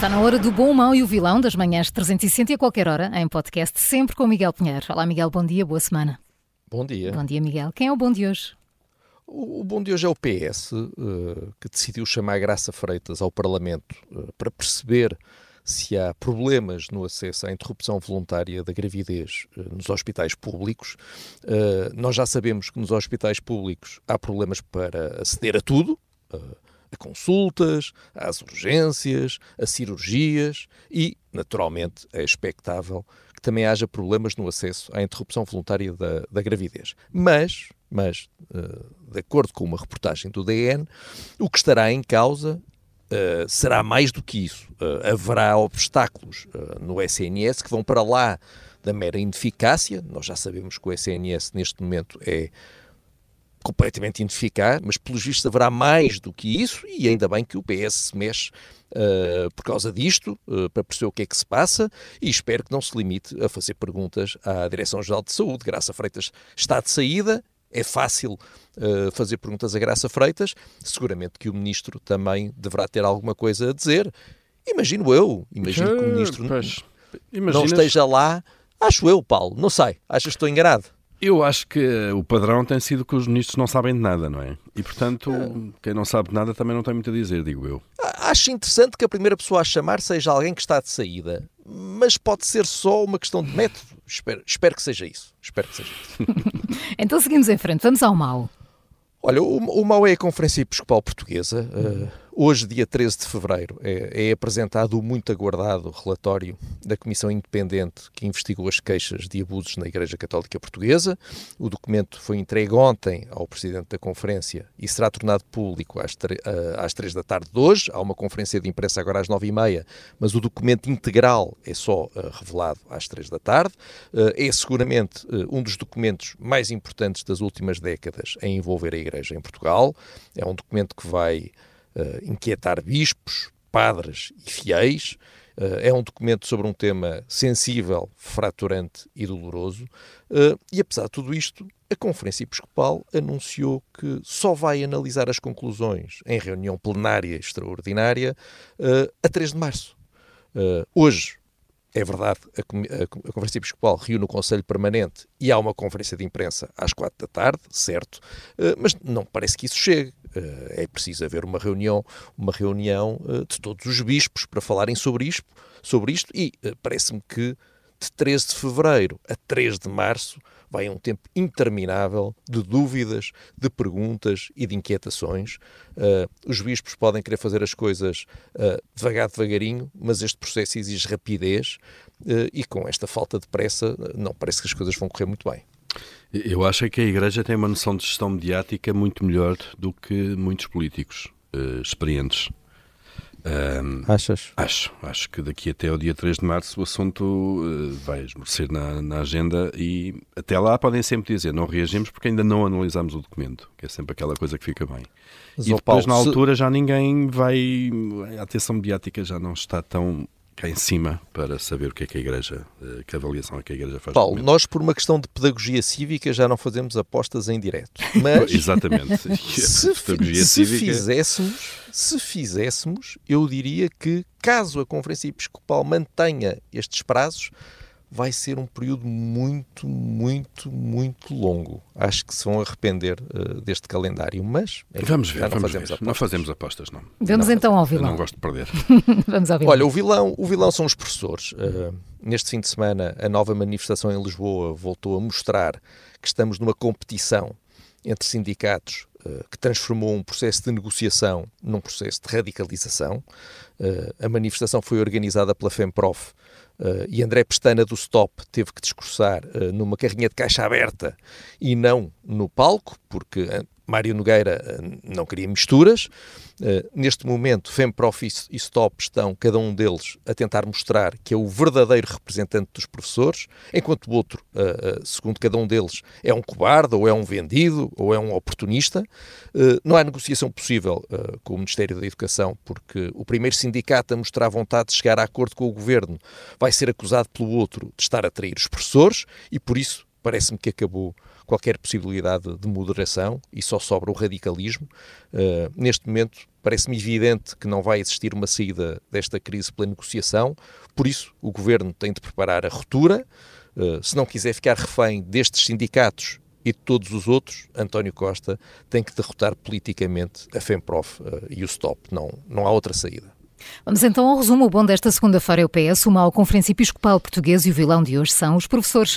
Está na hora do bom, mau e o vilão das manhãs 360 e a qualquer hora, em podcast, sempre com Miguel Pinheiro. Olá, Miguel, bom dia, boa semana. Bom dia. Bom dia, Miguel. Quem é o bom de hoje? O, o bom de hoje é o PS, uh, eh, que decidiu chamar Graça Freitas ao Parlamento uh, para perceber se há problemas no acesso à interrupção voluntária da gravidez uh, nos hospitais públicos. nós já sabemos que nos hospitais públicos há problemas para aceder a tudo a consultas, às urgências, a cirurgias e, naturalmente, é expectável que também haja problemas no acesso à interrupção voluntária da, da gravidez. Mas, mas uh, de acordo com uma reportagem do DN, o que estará em causa Uh, será mais do que isso. Uh, haverá obstáculos uh, no SNS que vão para lá da mera ineficácia. Nós já sabemos que o SNS neste momento é completamente ineficaz, mas pelos vistos haverá mais do que isso, e ainda bem que o PS se mexe uh, por causa disto, uh, para perceber o que é que se passa, e espero que não se limite a fazer perguntas à Direção-Geral de Saúde. Graça Freitas está de saída, é fácil uh, fazer perguntas a Graça Freitas, seguramente que o Ministro também deverá ter alguma coisa a dizer. Imagino eu, imagino que o Ministro pois, não esteja lá. Acho eu, Paulo, não sei, achas que estou enganado? Eu acho que o padrão tem sido que os ministros não sabem de nada, não é? E, portanto, quem não sabe de nada também não tem muito a dizer, digo eu. Acho interessante que a primeira pessoa a chamar seja alguém que está de saída, mas pode ser só uma questão de método. Espero, espero que seja isso. Espero que seja isso. então seguimos em frente, vamos ao mal. Olha, o, o MAU é a Conferência Episcopal Portuguesa. Uh, hoje, dia 13 de fevereiro, é, é, apresentado o muito aguardado relatório da Comissão Independente que investigou as queixas de abusos na Igreja Católica Portuguesa. O documento foi entregue ontem ao Presidente da Conferência e será tornado público às, uh, às 3 da tarde de hoje. Há uma conferência de imprensa agora às 9 e meia, mas o documento integral é só uh, revelado às 3 da tarde. é seguramente um dos documentos mais importantes das últimas décadas em envolver a Igreja em Portugal. É um documento que vai uh, inquietar bispos, padres e fiéis. Uh, é um documento sobre um tema sensível, fraturante e doloroso. Uh, e apesar de tudo isto, a Conferência Episcopal anunciou que só vai analisar as conclusões em reunião plenária extraordinária a 3 de março. hoje, é verdade, a, a, Conferência Episcopal reúne o Conselho Permanente e há uma conferência de imprensa às quatro da tarde, certo, uh, mas não parece que isso chegue. Uh, é preciso haver uma reunião, uma reunião uh, de todos os bispos para falarem sobre isto, sobre isto e parece-me que de 13 de fevereiro a 3 de março vai um tempo interminável de dúvidas, de perguntas e de inquietações. Uh, os bispos podem querer fazer as coisas uh, devagar, devagarinho, mas este processo exige rapidez uh, e com esta falta de pressa não parece que as coisas vão correr muito bem. Eu acho que a Igreja tem uma noção de gestão mediática muito melhor do que muitos políticos experientes. Um, Achas? Acho. Acho que daqui até o dia 3 de março o assunto uh, vai esmorecer na, na, agenda e até lá podem sempre dizer não reagimos porque ainda não analisamos o documento, que é sempre aquela coisa que fica bem. Mas, e depois, Paulo, na altura, se... já ninguém vai. A atenção mediática já não está tão cá em cima para saber o que é que a Igreja, eh, que avaliação é que a Igreja faz. Paulo, nós por uma questão de pedagogia cívica já não fazemos apostas em direto. Mas Exatamente. se, se fizéssemos, se fizéssemos, eu diria que caso a Conferência Episcopal mantenha estes prazos, vai ser um período muito, muito, muito longo. Acho que se vão arrepender uh, deste calendário, mas enfim, vamos ver, não vamos fazemos ver. Apostas. Não fazemos apostas, não. Vamos não, então ao vilão. Não gosto de perder. vamos ao vilão. Olha, o vilão, o vilão são os professores. Uh, neste fim de semana, a nova manifestação em Lisboa voltou a mostrar que estamos numa competição entre sindicatos uh, que transformou um processo de negociação num processo de radicalização. a manifestação foi organizada pela FEMPROF uh, e André Pestana do Stop teve que discursar uh, numa carrinha de caixa aberta e não no palco, porque Mário Nogueira eh, não queria misturas. Uh, neste momento, FEMPROF e STOP estão, cada um deles, a tentar mostrar que é o verdadeiro representante dos professores, enquanto o outro, uh, segundo cada um deles, é um cobarde, ou é um vendido, ou é um oportunista. não há negociação possível com o Ministério da Educação, porque o primeiro sindicato a mostrar vontade de chegar a acordo com o governo vai ser acusado pelo outro de estar a trair os professores, e por isso parece-me que acabou qualquer possibilidade de moderação e só sobra o radicalismo. Uh, neste momento, parece-me evidente que não vai existir uma saída desta crise pela negociação, por isso, o governo tem de preparar a ruptura. Uh, se não quiser ficar refém destes sindicatos e de todos os outros, António Costa tem que derrotar politicamente a FEMPROF uh, e o STOP. Não, não há outra saída. Vamos então ao resumo. O bom desta segunda-feira é o PS, o mau Conferência Episcopal Português e o vilão de hoje são os professores.